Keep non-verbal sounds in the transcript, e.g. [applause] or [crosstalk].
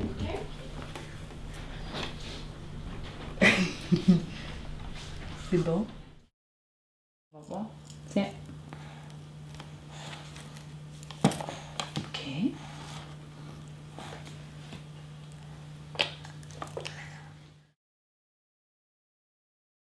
Okay? [laughs] C'est bon. Tiens.